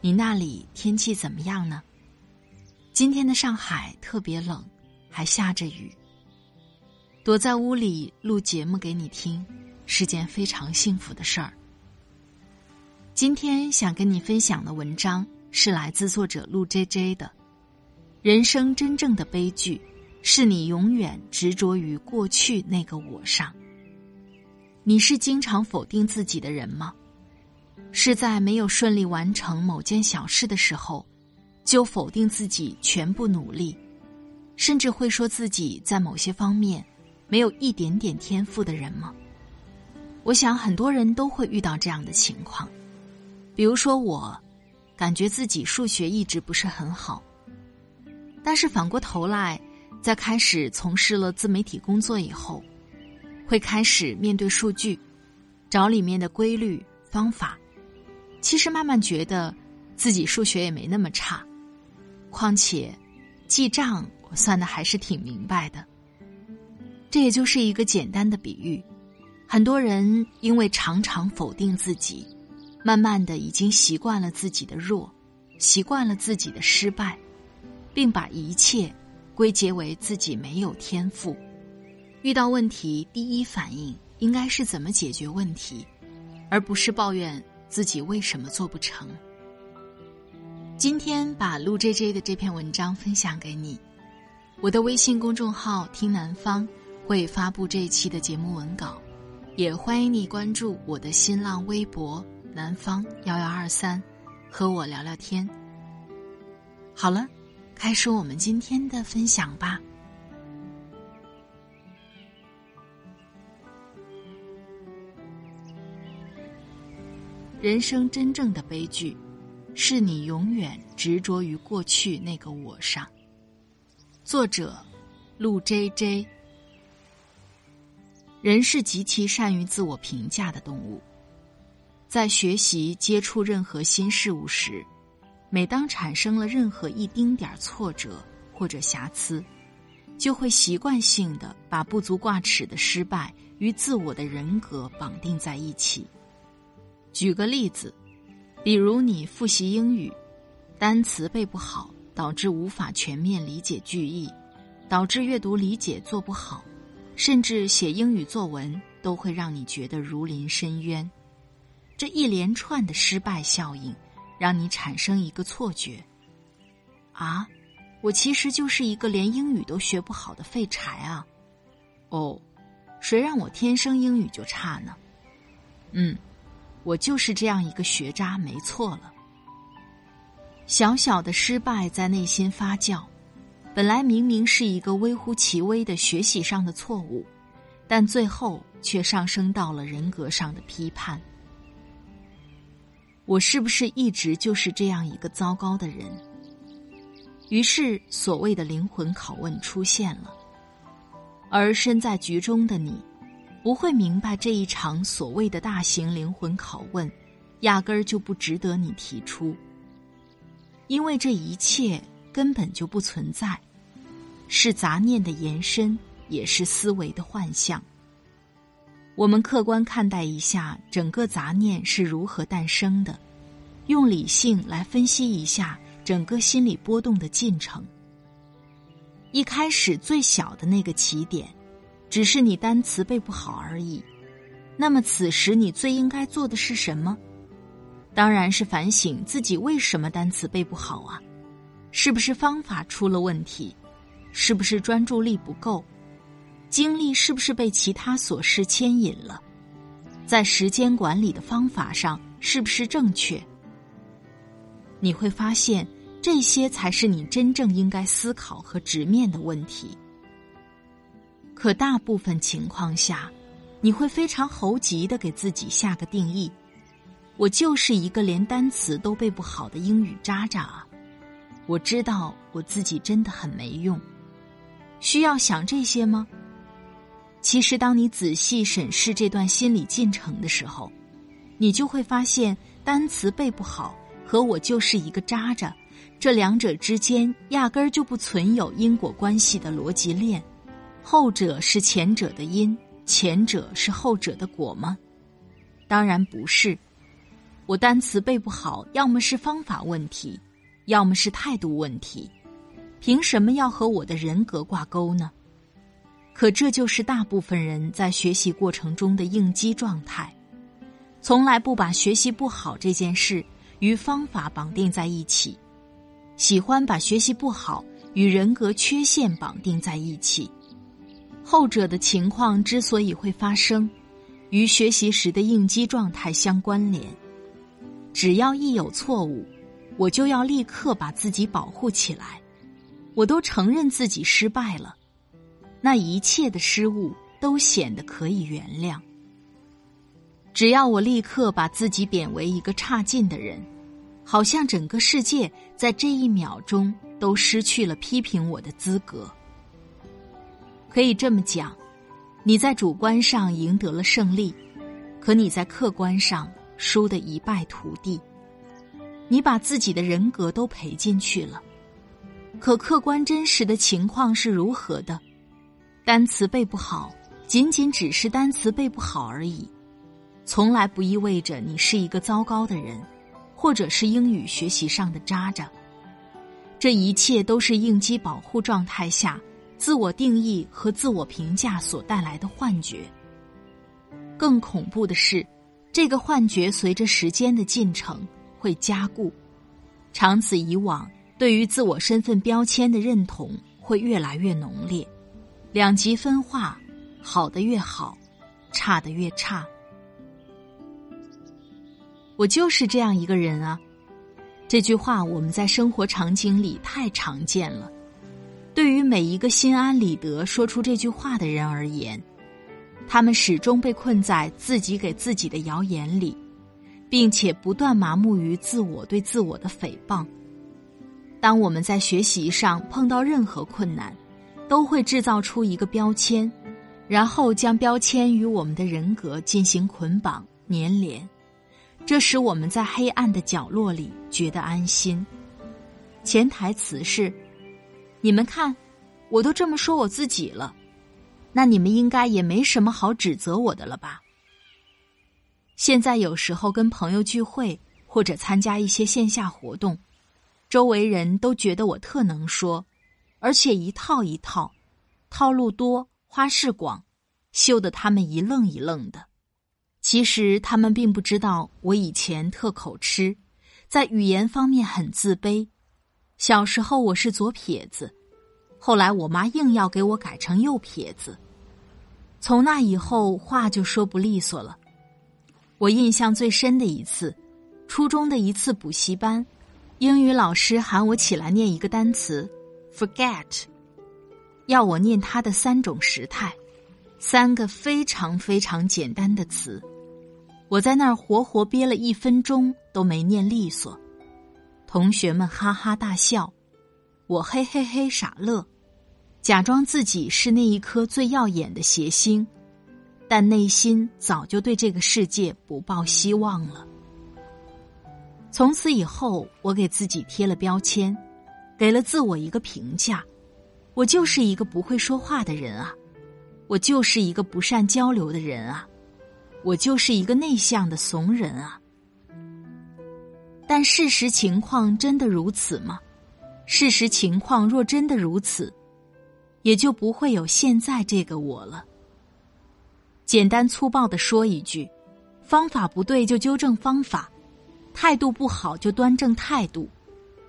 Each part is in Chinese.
你那里天气怎么样呢？今天的上海特别冷，还下着雨。躲在屋里录节目给你听，是件非常幸福的事儿。今天想跟你分享的文章是来自作者陆 J J 的。人生真正的悲剧，是你永远执着于过去那个我上。你是经常否定自己的人吗？是在没有顺利完成某件小事的时候，就否定自己全部努力，甚至会说自己在某些方面没有一点点天赋的人吗？我想很多人都会遇到这样的情况。比如说我，感觉自己数学一直不是很好，但是反过头来，在开始从事了自媒体工作以后，会开始面对数据，找里面的规律方法。其实慢慢觉得，自己数学也没那么差，况且，记账我算的还是挺明白的。这也就是一个简单的比喻。很多人因为常常否定自己，慢慢的已经习惯了自己的弱，习惯了自己的失败，并把一切归结为自己没有天赋。遇到问题，第一反应应该是怎么解决问题，而不是抱怨。自己为什么做不成？今天把陆 J J 的这篇文章分享给你。我的微信公众号“听南方”会发布这一期的节目文稿，也欢迎你关注我的新浪微博“南方幺幺二三”，和我聊聊天。好了，开始我们今天的分享吧。人生真正的悲剧，是你永远执着于过去那个我上。作者：陆 J J。人是极其善于自我评价的动物，在学习接触任何新事物时，每当产生了任何一丁点儿挫折或者瑕疵，就会习惯性的把不足挂齿的失败与自我的人格绑定在一起。举个例子，比如你复习英语，单词背不好，导致无法全面理解句意，导致阅读理解做不好，甚至写英语作文都会让你觉得如临深渊。这一连串的失败效应，让你产生一个错觉：啊，我其实就是一个连英语都学不好的废柴啊！哦，谁让我天生英语就差呢？嗯。我就是这样一个学渣，没错了。小小的失败在内心发酵，本来明明是一个微乎其微的学习上的错误，但最后却上升到了人格上的批判。我是不是一直就是这样一个糟糕的人？于是，所谓的灵魂拷问出现了，而身在局中的你。不会明白这一场所谓的大型灵魂拷问，压根儿就不值得你提出，因为这一切根本就不存在，是杂念的延伸，也是思维的幻象。我们客观看待一下整个杂念是如何诞生的，用理性来分析一下整个心理波动的进程。一开始最小的那个起点。只是你单词背不好而已，那么此时你最应该做的是什么？当然是反省自己为什么单词背不好啊？是不是方法出了问题？是不是专注力不够？精力是不是被其他琐事牵引了？在时间管理的方法上是不是正确？你会发现，这些才是你真正应该思考和直面的问题。可大部分情况下，你会非常猴急的给自己下个定义：我就是一个连单词都背不好的英语渣渣啊！我知道我自己真的很没用。需要想这些吗？其实，当你仔细审视这段心理进程的时候，你就会发现，单词背不好和我就是一个渣渣，这两者之间压根儿就不存有因果关系的逻辑链。后者是前者的因，前者是后者的果吗？当然不是。我单词背不好，要么是方法问题，要么是态度问题。凭什么要和我的人格挂钩呢？可这就是大部分人在学习过程中的应激状态，从来不把学习不好这件事与方法绑定在一起，喜欢把学习不好与人格缺陷绑定在一起。后者的情况之所以会发生，与学习时的应激状态相关联。只要一有错误，我就要立刻把自己保护起来。我都承认自己失败了，那一切的失误都显得可以原谅。只要我立刻把自己贬为一个差劲的人，好像整个世界在这一秒钟都失去了批评我的资格。可以这么讲，你在主观上赢得了胜利，可你在客观上输得一败涂地。你把自己的人格都赔进去了，可客观真实的情况是如何的？单词背不好，仅仅只是单词背不好而已，从来不意味着你是一个糟糕的人，或者是英语学习上的渣渣。这一切都是应激保护状态下。自我定义和自我评价所带来的幻觉。更恐怖的是，这个幻觉随着时间的进程会加固，长此以往，对于自我身份标签的认同会越来越浓烈，两极分化，好的越好，差的越差。我就是这样一个人啊！这句话我们在生活场景里太常见了。对于每一个心安理得说出这句话的人而言，他们始终被困在自己给自己的谣言里，并且不断麻木于自我对自我的诽谤。当我们在学习上碰到任何困难，都会制造出一个标签，然后将标签与我们的人格进行捆绑粘连，这使我们在黑暗的角落里觉得安心。潜台词是。你们看，我都这么说我自己了，那你们应该也没什么好指责我的了吧？现在有时候跟朋友聚会或者参加一些线下活动，周围人都觉得我特能说，而且一套一套，套路多，花式广，秀得他们一愣一愣的。其实他们并不知道，我以前特口吃，在语言方面很自卑。小时候我是左撇子，后来我妈硬要给我改成右撇子，从那以后话就说不利索了。我印象最深的一次，初中的一次补习班，英语老师喊我起来念一个单词 “forget”，要我念它的三种时态，三个非常非常简单的词，我在那儿活活憋了一分钟都没念利索。同学们哈哈大笑，我嘿嘿嘿傻乐，假装自己是那一颗最耀眼的谐星，但内心早就对这个世界不抱希望了。从此以后，我给自己贴了标签，给了自我一个评价：我就是一个不会说话的人啊，我就是一个不善交流的人啊，我就是一个内向的怂人啊。但事实情况真的如此吗？事实情况若真的如此，也就不会有现在这个我了。简单粗暴的说一句，方法不对就纠正方法，态度不好就端正态度，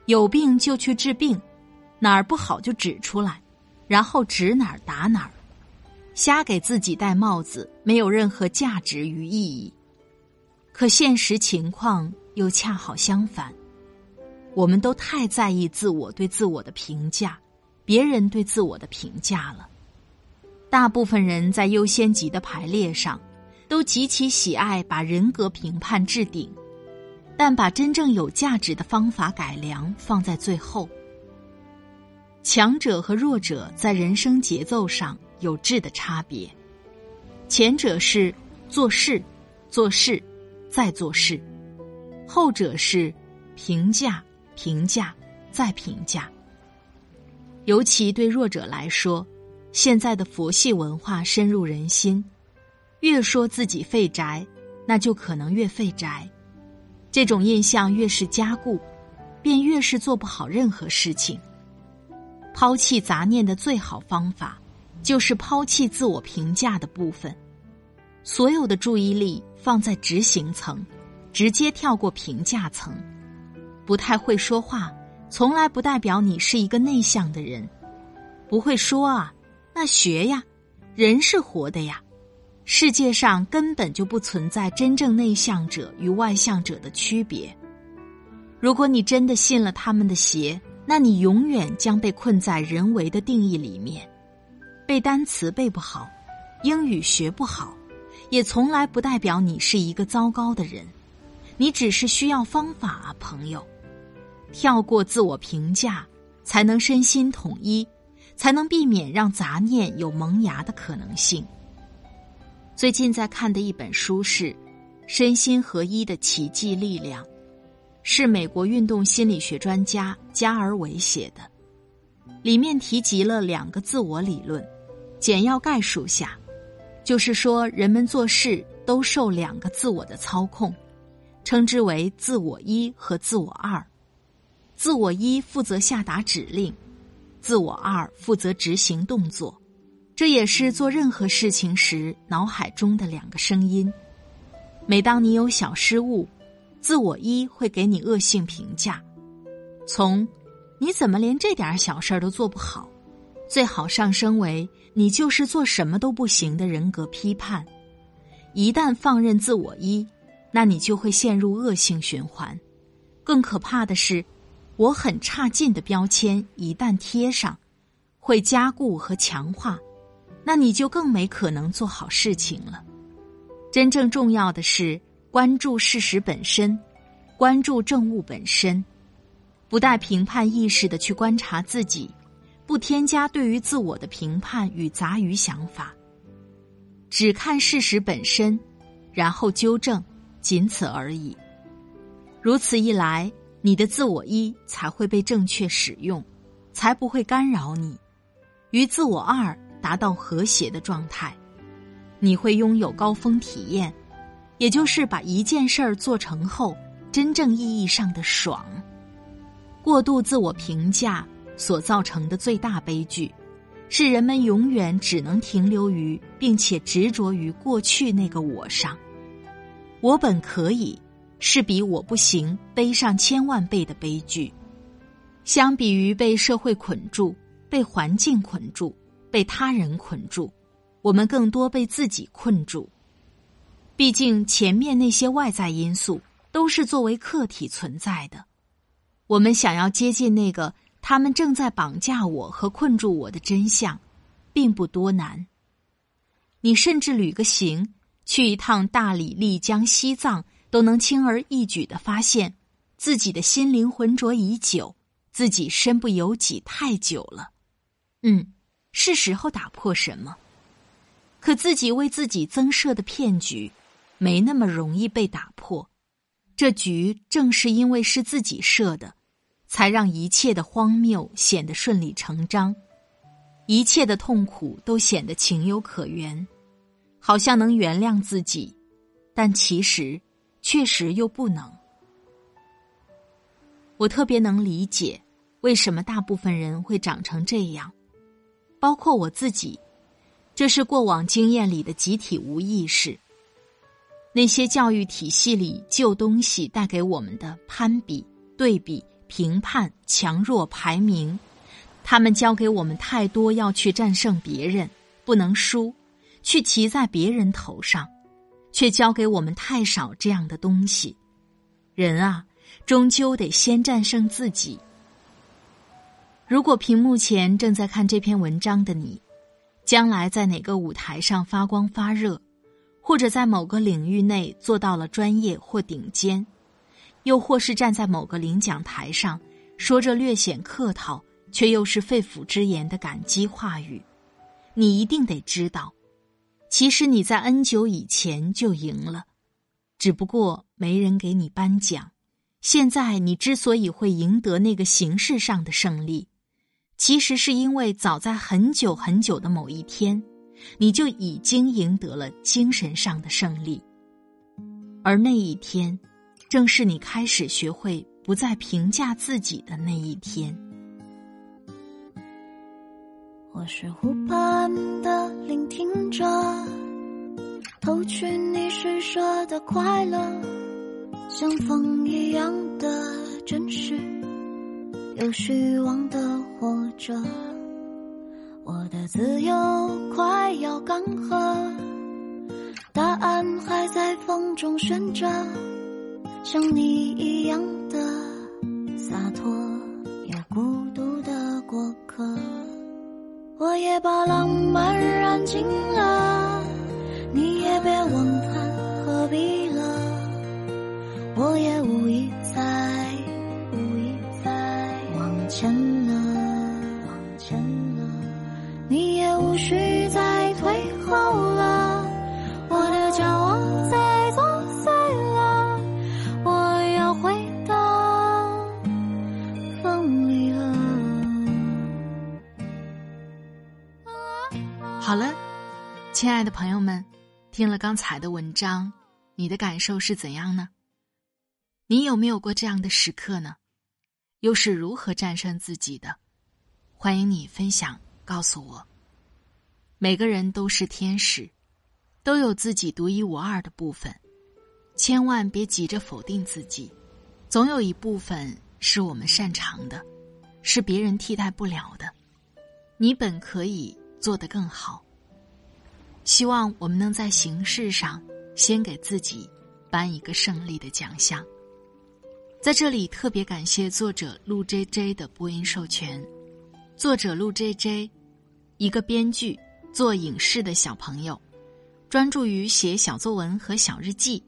有病就去治病，哪儿不好就指出来，然后指哪儿打哪儿，瞎给自己戴帽子，没有任何价值与意义。可现实情况又恰好相反，我们都太在意自我对自我的评价，别人对自我的评价了。大部分人在优先级的排列上，都极其喜爱把人格评判置顶，但把真正有价值的方法改良放在最后。强者和弱者在人生节奏上有质的差别，前者是做事，做事。再做事，后者是评价、评价、再评价。尤其对弱者来说，现在的佛系文化深入人心，越说自己废宅，那就可能越废宅。这种印象越是加固，便越是做不好任何事情。抛弃杂念的最好方法，就是抛弃自我评价的部分。所有的注意力放在执行层，直接跳过评价层。不太会说话，从来不代表你是一个内向的人。不会说啊，那学呀。人是活的呀，世界上根本就不存在真正内向者与外向者的区别。如果你真的信了他们的邪，那你永远将被困在人为的定义里面。背单词背不好，英语学不好。也从来不代表你是一个糟糕的人，你只是需要方法啊，朋友。跳过自我评价，才能身心统一，才能避免让杂念有萌芽的可能性。最近在看的一本书是《身心合一的奇迹力量》，是美国运动心理学专家加尔维写的，里面提及了两个自我理论，简要概述下。就是说，人们做事都受两个自我的操控，称之为自我一和自我二。自我一负责下达指令，自我二负责执行动作。这也是做任何事情时脑海中的两个声音。每当你有小失误，自我一会给你恶性评价，从“你怎么连这点小事都做不好”。最好上升为你就是做什么都不行的人格批判。一旦放任自我一，那你就会陷入恶性循环。更可怕的是，我很差劲的标签一旦贴上，会加固和强化，那你就更没可能做好事情了。真正重要的是关注事实本身，关注政务本身，不带评判意识的去观察自己。不添加对于自我的评判与杂鱼想法，只看事实本身，然后纠正，仅此而已。如此一来，你的自我一才会被正确使用，才不会干扰你，与自我二达到和谐的状态。你会拥有高峰体验，也就是把一件事儿做成后，真正意义上的爽。过度自我评价。所造成的最大悲剧，是人们永远只能停留于并且执着于过去那个我上。我本可以，是比我不行悲上千万倍的悲剧。相比于被社会捆住、被环境捆住、被他人捆住，我们更多被自己困住。毕竟前面那些外在因素都是作为客体存在的，我们想要接近那个。他们正在绑架我和困住我的真相，并不多难。你甚至旅个行，去一趟大理、丽江、西藏，都能轻而易举的发现，自己的心灵浑浊已久，自己身不由己太久了。嗯，是时候打破什么？可自己为自己增设的骗局，没那么容易被打破。这局正是因为是自己设的。才让一切的荒谬显得顺理成章，一切的痛苦都显得情有可原，好像能原谅自己，但其实确实又不能。我特别能理解为什么大部分人会长成这样，包括我自己，这是过往经验里的集体无意识。那些教育体系里旧东西带给我们的攀比、对比、评判、强弱、排名，他们教给我们太多要去战胜别人，不能输，去骑在别人头上，却教给我们太少这样的东西。人啊，终究得先战胜自己。如果屏幕前正在看这篇文章的你，将来在哪个舞台上发光发热？或者在某个领域内做到了专业或顶尖，又或是站在某个领奖台上说着略显客套却又是肺腑之言的感激话语，你一定得知道，其实你在 N 久以前就赢了，只不过没人给你颁奖。现在你之所以会赢得那个形式上的胜利，其实是因为早在很久很久的某一天。你就已经赢得了精神上的胜利，而那一天，正是你开始学会不再评价自己的那一天。我是湖畔的聆听者，偷取你施舍的快乐，像风一样的真实，有虚妄的活着。我的自由快要干涸，答案还在风中悬着，像你一样的洒脱也把浪漫燃尽了，好了，亲爱的朋友们，听了刚才的文章，你的感受是怎样呢？你有没有过这样的时刻呢？又是如何战胜自己的？欢迎你分享，告诉我。每个人都是天使，都有自己独一无二的部分，千万别急着否定自己。总有一部分是我们擅长的，是别人替代不了的。你本可以做得更好。希望我们能在形式上先给自己颁一个胜利的奖项。在这里特别感谢作者陆 J J 的播音授权。作者陆 J J，一个编剧。做影视的小朋友，专注于写小作文和小日记，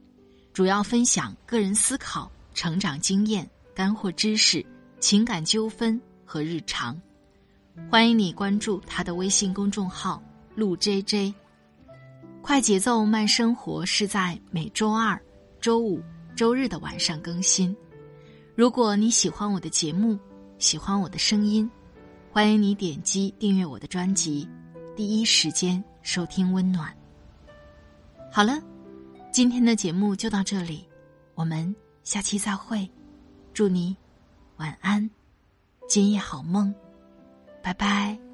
主要分享个人思考、成长经验、干货知识、情感纠纷和日常。欢迎你关注他的微信公众号“陆 J J”。快节奏慢生活是在每周二、周五、周日的晚上更新。如果你喜欢我的节目，喜欢我的声音，欢迎你点击订阅我的专辑。第一时间收听温暖。好了，今天的节目就到这里，我们下期再会。祝你晚安，今夜好梦，拜拜。